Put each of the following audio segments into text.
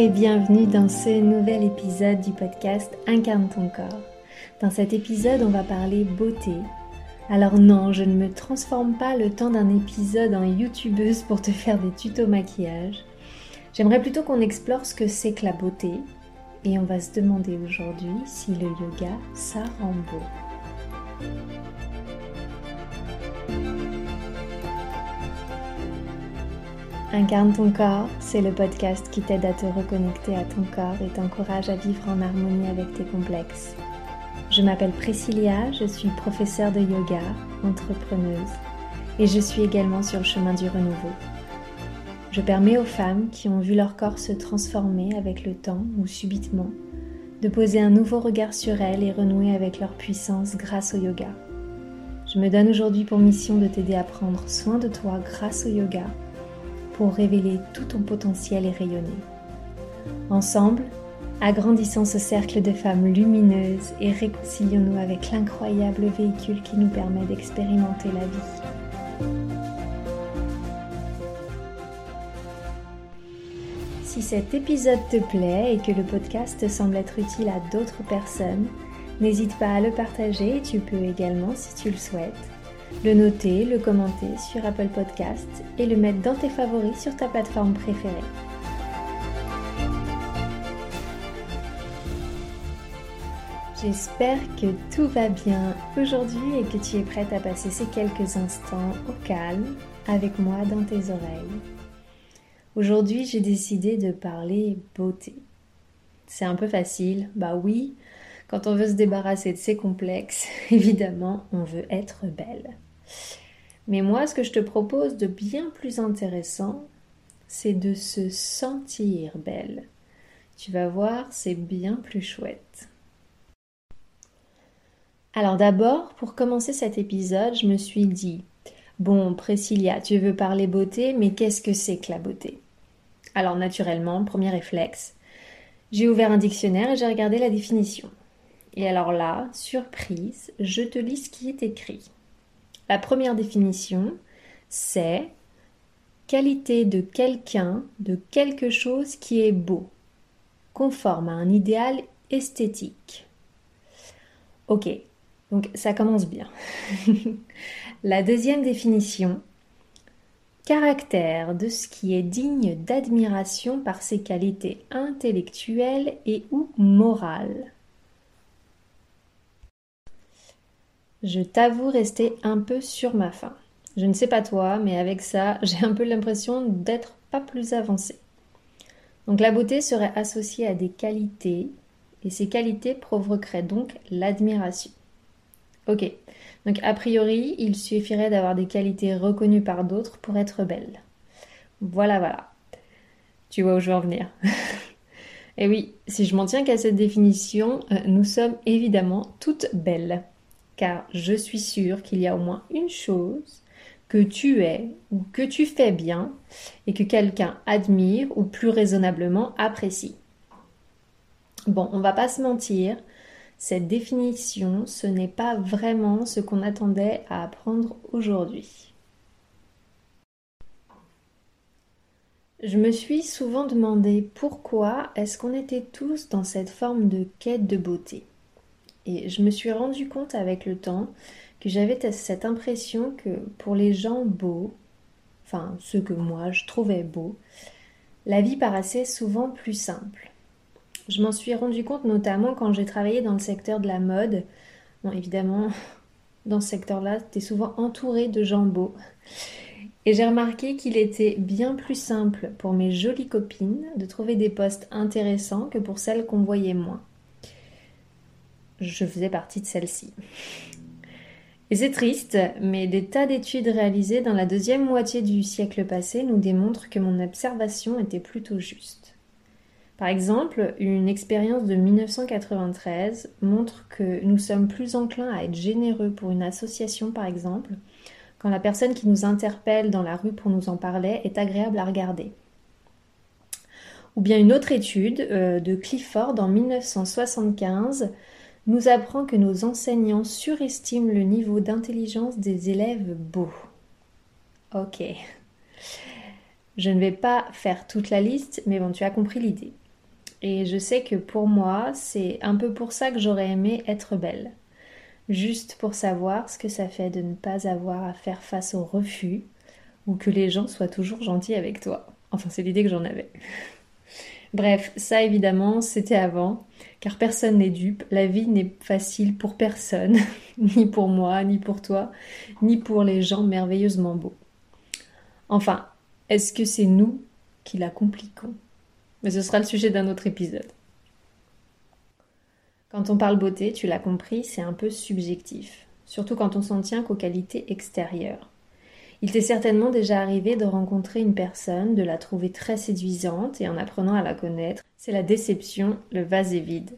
Et bienvenue dans ce nouvel épisode du podcast Incarne ton corps. Dans cet épisode, on va parler beauté. Alors non, je ne me transforme pas le temps d'un épisode en youtubeuse pour te faire des tutos maquillage. J'aimerais plutôt qu'on explore ce que c'est que la beauté et on va se demander aujourd'hui si le yoga, ça rend beau. Incarne ton corps, c'est le podcast qui t'aide à te reconnecter à ton corps et t'encourage à vivre en harmonie avec tes complexes. Je m'appelle Priscilla, je suis professeure de yoga, entrepreneuse et je suis également sur le chemin du renouveau. Je permets aux femmes qui ont vu leur corps se transformer avec le temps ou subitement de poser un nouveau regard sur elles et renouer avec leur puissance grâce au yoga. Je me donne aujourd'hui pour mission de t'aider à prendre soin de toi grâce au yoga pour révéler tout ton potentiel et rayonner. Ensemble, agrandissons ce cercle de femmes lumineuses et réconcilions-nous avec l'incroyable véhicule qui nous permet d'expérimenter la vie. Si cet épisode te plaît et que le podcast semble être utile à d'autres personnes, n'hésite pas à le partager et tu peux également, si tu le souhaites, le noter, le commenter sur Apple Podcast et le mettre dans tes favoris sur ta plateforme préférée. J'espère que tout va bien aujourd'hui et que tu es prête à passer ces quelques instants au calme avec moi dans tes oreilles. Aujourd'hui, j'ai décidé de parler beauté. C'est un peu facile, bah oui, quand on veut se débarrasser de ses complexes, évidemment, on veut être belle. Mais moi, ce que je te propose de bien plus intéressant, c'est de se sentir belle. Tu vas voir, c'est bien plus chouette. Alors d'abord, pour commencer cet épisode, je me suis dit, bon, Priscilla, tu veux parler beauté, mais qu'est-ce que c'est que la beauté? Alors naturellement, premier réflexe, j'ai ouvert un dictionnaire et j'ai regardé la définition. Et alors là, surprise, je te lis ce qui est écrit. La première définition, c'est qualité de quelqu'un, de quelque chose qui est beau, conforme à un idéal esthétique. Ok, donc ça commence bien. La deuxième définition, caractère de ce qui est digne d'admiration par ses qualités intellectuelles et ou morales. Je t'avoue rester un peu sur ma faim. Je ne sais pas toi, mais avec ça, j'ai un peu l'impression d'être pas plus avancée. Donc la beauté serait associée à des qualités, et ces qualités provoqueraient donc l'admiration. Ok, donc a priori, il suffirait d'avoir des qualités reconnues par d'autres pour être belle. Voilà, voilà. Tu vois où je veux en venir. et oui, si je m'en tiens qu'à cette définition, euh, nous sommes évidemment toutes belles car je suis sûre qu'il y a au moins une chose que tu es ou que tu fais bien et que quelqu'un admire ou plus raisonnablement apprécie. Bon, on va pas se mentir, cette définition, ce n'est pas vraiment ce qu'on attendait à apprendre aujourd'hui. Je me suis souvent demandé pourquoi est-ce qu'on était tous dans cette forme de quête de beauté. Et je me suis rendu compte avec le temps que j'avais cette impression que pour les gens beaux, enfin ceux que moi je trouvais beaux, la vie paraissait souvent plus simple. Je m'en suis rendu compte notamment quand j'ai travaillé dans le secteur de la mode. Bon, évidemment, dans ce secteur-là, tu souvent entouré de gens beaux. Et j'ai remarqué qu'il était bien plus simple pour mes jolies copines de trouver des postes intéressants que pour celles qu'on voyait moins je faisais partie de celle-ci. Et c'est triste, mais des tas d'études réalisées dans la deuxième moitié du siècle passé nous démontrent que mon observation était plutôt juste. Par exemple, une expérience de 1993 montre que nous sommes plus enclins à être généreux pour une association, par exemple, quand la personne qui nous interpelle dans la rue pour nous en parler est agréable à regarder. Ou bien une autre étude euh, de Clifford en 1975 nous apprend que nos enseignants surestiment le niveau d'intelligence des élèves beaux. Ok. Je ne vais pas faire toute la liste, mais bon, tu as compris l'idée. Et je sais que pour moi, c'est un peu pour ça que j'aurais aimé être belle. Juste pour savoir ce que ça fait de ne pas avoir à faire face au refus ou que les gens soient toujours gentils avec toi. Enfin, c'est l'idée que j'en avais. Bref, ça évidemment, c'était avant, car personne n'est dupe, la vie n'est facile pour personne, ni pour moi, ni pour toi, ni pour les gens merveilleusement beaux. Enfin, est-ce que c'est nous qui la compliquons Mais ce sera le sujet d'un autre épisode. Quand on parle beauté, tu l'as compris, c'est un peu subjectif, surtout quand on s'en tient qu'aux qualités extérieures. Il t'est certainement déjà arrivé de rencontrer une personne, de la trouver très séduisante et en apprenant à la connaître, c'est la déception, le vase est vide.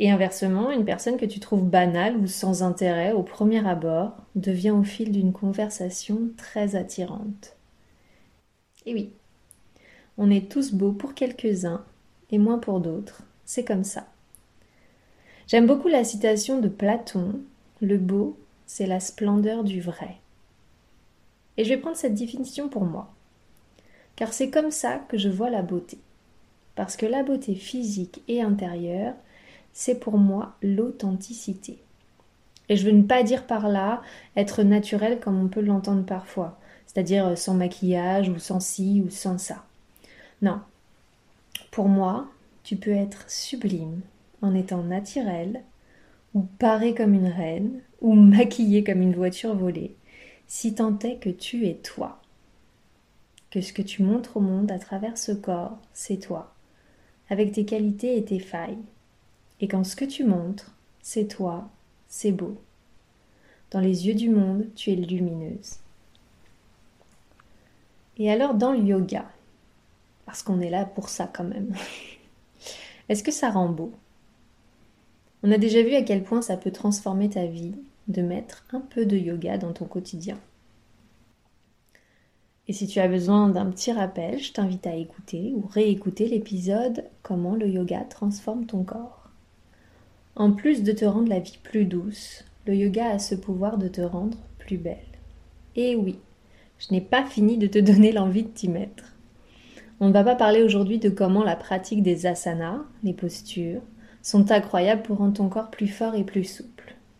Et inversement, une personne que tu trouves banale ou sans intérêt au premier abord devient au fil d'une conversation très attirante. Et oui, on est tous beaux pour quelques-uns et moins pour d'autres, c'est comme ça. J'aime beaucoup la citation de Platon Le beau, c'est la splendeur du vrai. Et je vais prendre cette définition pour moi. Car c'est comme ça que je vois la beauté. Parce que la beauté physique et intérieure, c'est pour moi l'authenticité. Et je veux ne pas dire par là être naturel comme on peut l'entendre parfois, c'est-à-dire sans maquillage ou sans ci ou sans ça. Non. Pour moi, tu peux être sublime en étant naturel, ou paré comme une reine, ou maquillé comme une voiture volée, si tant est que tu es toi. Que ce que tu montres au monde à travers ce corps, c'est toi, avec tes qualités et tes failles. Et quand ce que tu montres, c'est toi, c'est beau. Dans les yeux du monde, tu es lumineuse. Et alors dans le yoga, parce qu'on est là pour ça quand même, est-ce que ça rend beau? On a déjà vu à quel point ça peut transformer ta vie de mettre un peu de yoga dans ton quotidien. Et si tu as besoin d'un petit rappel, je t'invite à écouter ou réécouter l'épisode Comment le yoga transforme ton corps. En plus de te rendre la vie plus douce, le yoga a ce pouvoir de te rendre plus belle. Et oui, je n'ai pas fini de te donner l'envie de t'y mettre. On ne va pas parler aujourd'hui de comment la pratique des asanas, les postures, sont incroyables pour rendre ton corps plus fort et plus souple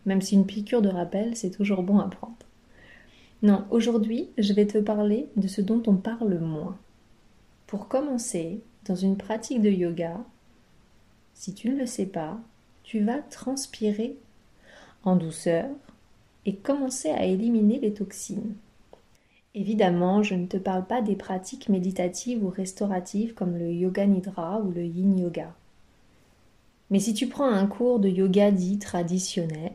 même si une piqûre de rappel, c'est toujours bon à prendre. Non, aujourd'hui, je vais te parler de ce dont on parle moins. Pour commencer, dans une pratique de yoga, si tu ne le sais pas, tu vas transpirer en douceur et commencer à éliminer les toxines. Évidemment, je ne te parle pas des pratiques méditatives ou restauratives comme le yoga nidra ou le yin yoga. Mais si tu prends un cours de yoga dit traditionnel,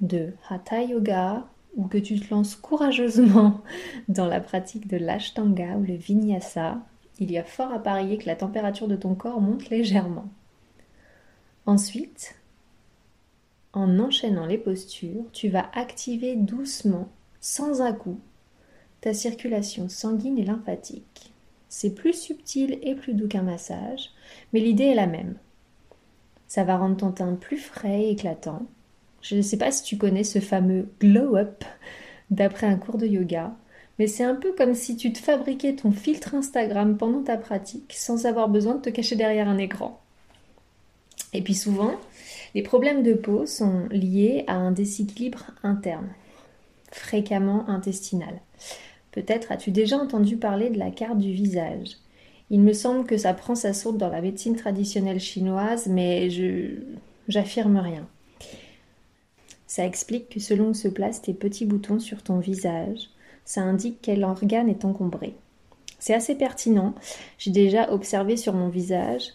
de Hatha Yoga ou que tu te lances courageusement dans la pratique de l'Ashtanga ou le Vinyasa, il y a fort à parier que la température de ton corps monte légèrement. Ensuite, en enchaînant les postures, tu vas activer doucement, sans à-coup, ta circulation sanguine et lymphatique. C'est plus subtil et plus doux qu'un massage, mais l'idée est la même. Ça va rendre ton teint plus frais et éclatant, je ne sais pas si tu connais ce fameux glow-up d'après un cours de yoga, mais c'est un peu comme si tu te fabriquais ton filtre Instagram pendant ta pratique sans avoir besoin de te cacher derrière un écran. Et puis souvent, les problèmes de peau sont liés à un déséquilibre interne, fréquemment intestinal. Peut-être as-tu déjà entendu parler de la carte du visage. Il me semble que ça prend sa source dans la médecine traditionnelle chinoise, mais je j'affirme rien. Ça explique que selon où se placent tes petits boutons sur ton visage, ça indique quel organe est encombré. C'est assez pertinent. J'ai déjà observé sur mon visage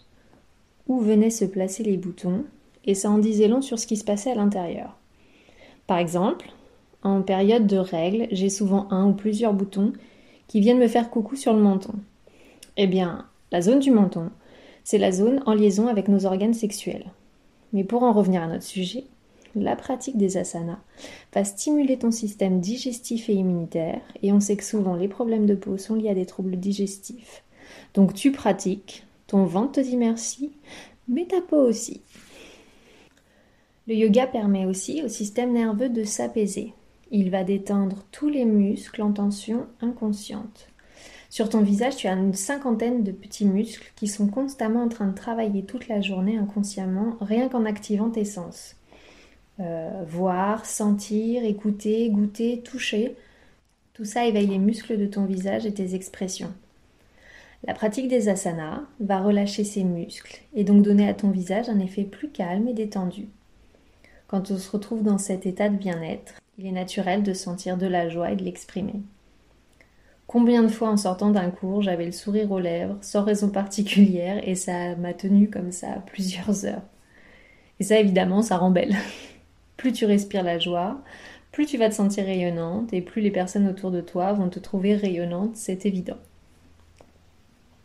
où venaient se placer les boutons et ça en disait long sur ce qui se passait à l'intérieur. Par exemple, en période de règles, j'ai souvent un ou plusieurs boutons qui viennent me faire coucou sur le menton. Eh bien, la zone du menton, c'est la zone en liaison avec nos organes sexuels. Mais pour en revenir à notre sujet, la pratique des asanas va stimuler ton système digestif et immunitaire, et on sait que souvent les problèmes de peau sont liés à des troubles digestifs. Donc tu pratiques, ton ventre te dit merci, mais ta peau aussi. Le yoga permet aussi au système nerveux de s'apaiser. Il va détendre tous les muscles en tension inconsciente. Sur ton visage, tu as une cinquantaine de petits muscles qui sont constamment en train de travailler toute la journée inconsciemment, rien qu'en activant tes sens. Euh, voir, sentir, écouter, goûter, toucher, tout ça éveille les muscles de ton visage et tes expressions. La pratique des asanas va relâcher ces muscles et donc donner à ton visage un effet plus calme et détendu. Quand on se retrouve dans cet état de bien-être, il est naturel de sentir de la joie et de l'exprimer. Combien de fois en sortant d'un cours, j'avais le sourire aux lèvres, sans raison particulière, et ça m'a tenu comme ça plusieurs heures. Et ça, évidemment, ça rend belle. plus tu respires la joie, plus tu vas te sentir rayonnante, et plus les personnes autour de toi vont te trouver rayonnante, c'est évident.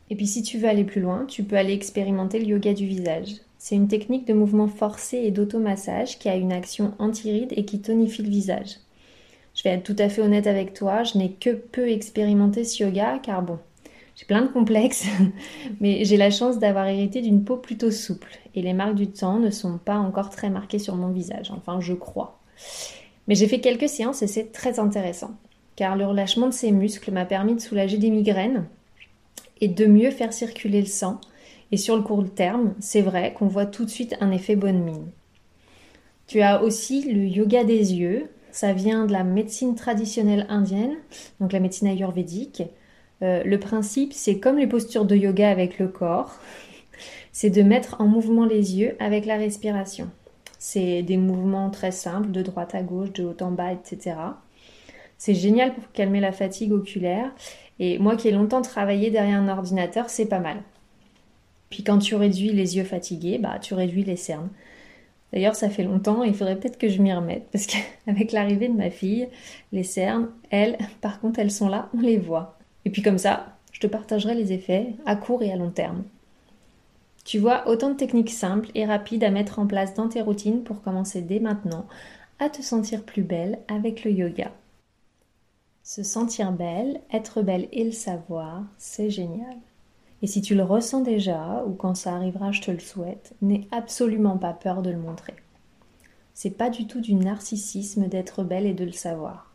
Et puis si tu veux aller plus loin, tu peux aller expérimenter le yoga du visage. C'est une technique de mouvement forcé et d'automassage qui a une action anti-ride et qui tonifie le visage. Je vais être tout à fait honnête avec toi, je n'ai que peu expérimenté ce yoga car bon, j'ai plein de complexes, mais j'ai la chance d'avoir hérité d'une peau plutôt souple et les marques du temps ne sont pas encore très marquées sur mon visage, enfin je crois. Mais j'ai fait quelques séances et c'est très intéressant car le relâchement de ces muscles m'a permis de soulager des migraines et de mieux faire circuler le sang. Et sur le court terme, c'est vrai qu'on voit tout de suite un effet bonne mine. Tu as aussi le yoga des yeux, ça vient de la médecine traditionnelle indienne, donc la médecine ayurvédique. Euh, le principe, c'est comme les postures de yoga avec le corps, c'est de mettre en mouvement les yeux avec la respiration. C'est des mouvements très simples, de droite à gauche, de haut en bas, etc. C'est génial pour calmer la fatigue oculaire. Et moi qui ai longtemps travaillé derrière un ordinateur, c'est pas mal. Puis quand tu réduis les yeux fatigués, bah tu réduis les cernes. D'ailleurs, ça fait longtemps il faudrait peut-être que je m'y remette parce qu'avec l'arrivée de ma fille, les cernes, elles, par contre, elles sont là, on les voit. Et puis comme ça, je te partagerai les effets à court et à long terme. Tu vois, autant de techniques simples et rapides à mettre en place dans tes routines pour commencer dès maintenant à te sentir plus belle avec le yoga. Se sentir belle, être belle et le savoir, c'est génial. Et si tu le ressens déjà, ou quand ça arrivera, je te le souhaite, n'aie absolument pas peur de le montrer. C'est pas du tout du narcissisme d'être belle et de le savoir.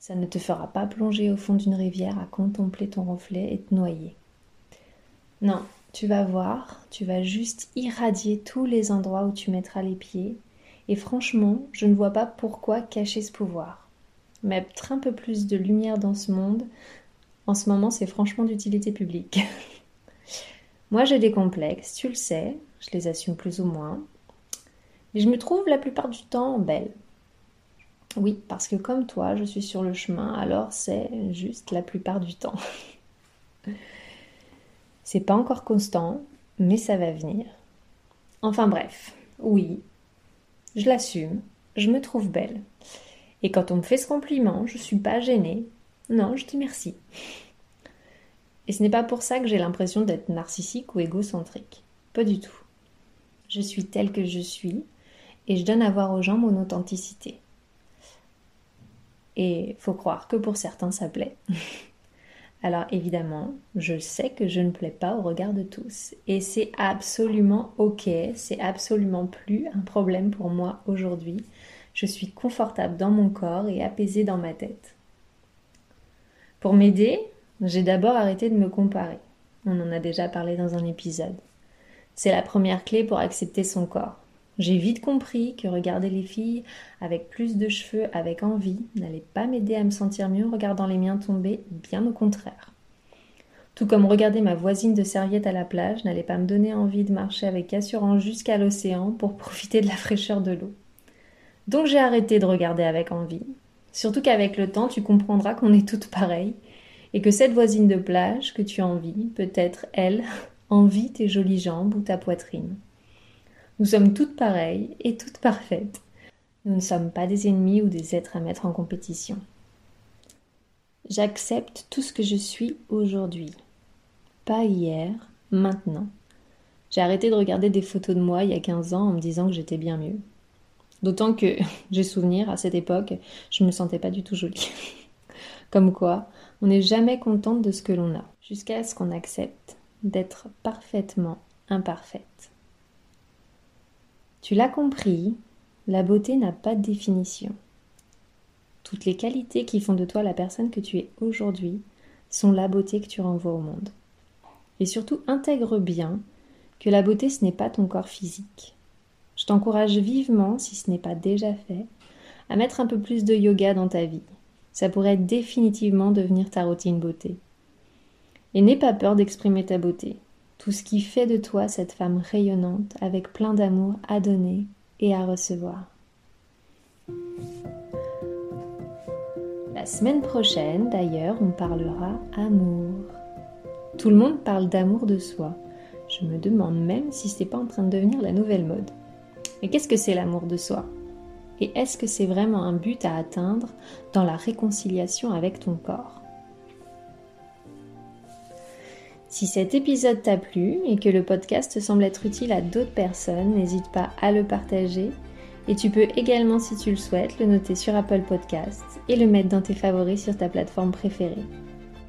Ça ne te fera pas plonger au fond d'une rivière à contempler ton reflet et te noyer. Non, tu vas voir, tu vas juste irradier tous les endroits où tu mettras les pieds, et franchement, je ne vois pas pourquoi cacher ce pouvoir. Mettre un peu plus de lumière dans ce monde, en ce moment, c'est franchement d'utilité publique. Moi, j'ai des complexes, tu le sais, je les assume plus ou moins. Mais je me trouve la plupart du temps belle. Oui, parce que comme toi, je suis sur le chemin, alors c'est juste la plupart du temps. c'est pas encore constant, mais ça va venir. Enfin bref, oui, je l'assume, je me trouve belle. Et quand on me fait ce compliment, je suis pas gênée. Non, je dis merci. Et ce n'est pas pour ça que j'ai l'impression d'être narcissique ou égocentrique. Pas du tout. Je suis telle que je suis et je donne à voir aux gens mon authenticité. Et faut croire que pour certains ça plaît. Alors évidemment, je sais que je ne plais pas au regard de tous. Et c'est absolument ok, c'est absolument plus un problème pour moi aujourd'hui. Je suis confortable dans mon corps et apaisée dans ma tête. Pour m'aider, j'ai d'abord arrêté de me comparer. On en a déjà parlé dans un épisode. C'est la première clé pour accepter son corps. J'ai vite compris que regarder les filles avec plus de cheveux avec envie n'allait pas m'aider à me sentir mieux en regardant les miens tomber, bien au contraire. Tout comme regarder ma voisine de serviette à la plage n'allait pas me donner envie de marcher avec assurance jusqu'à l'océan pour profiter de la fraîcheur de l'eau. Donc j'ai arrêté de regarder avec envie. Surtout qu'avec le temps, tu comprendras qu'on est toutes pareilles et que cette voisine de plage que tu envies, peut-être elle, envie tes jolies jambes ou ta poitrine. Nous sommes toutes pareilles et toutes parfaites. Nous ne sommes pas des ennemis ou des êtres à mettre en compétition. J'accepte tout ce que je suis aujourd'hui. Pas hier, maintenant. J'ai arrêté de regarder des photos de moi il y a 15 ans en me disant que j'étais bien mieux. D'autant que j'ai souvenir, à cette époque, je me sentais pas du tout jolie. Comme quoi, on n'est jamais contente de ce que l'on a, jusqu'à ce qu'on accepte d'être parfaitement imparfaite. Tu l'as compris, la beauté n'a pas de définition. Toutes les qualités qui font de toi la personne que tu es aujourd'hui sont la beauté que tu renvoies au monde. Et surtout, intègre bien que la beauté, ce n'est pas ton corps physique. Je t'encourage vivement, si ce n'est pas déjà fait, à mettre un peu plus de yoga dans ta vie. Ça pourrait définitivement devenir ta routine beauté. Et n'aie pas peur d'exprimer ta beauté, tout ce qui fait de toi cette femme rayonnante avec plein d'amour à donner et à recevoir. La semaine prochaine, d'ailleurs, on parlera amour. Tout le monde parle d'amour de soi. Je me demande même si c'est pas en train de devenir la nouvelle mode. Mais qu'est-ce que c'est l'amour de soi? Et est-ce que c'est vraiment un but à atteindre dans la réconciliation avec ton corps? Si cet épisode t'a plu et que le podcast semble être utile à d'autres personnes, n'hésite pas à le partager. Et tu peux également, si tu le souhaites, le noter sur Apple Podcasts et le mettre dans tes favoris sur ta plateforme préférée.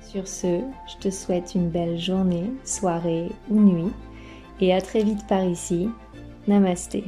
Sur ce, je te souhaite une belle journée, soirée ou nuit et à très vite par ici. Namasté.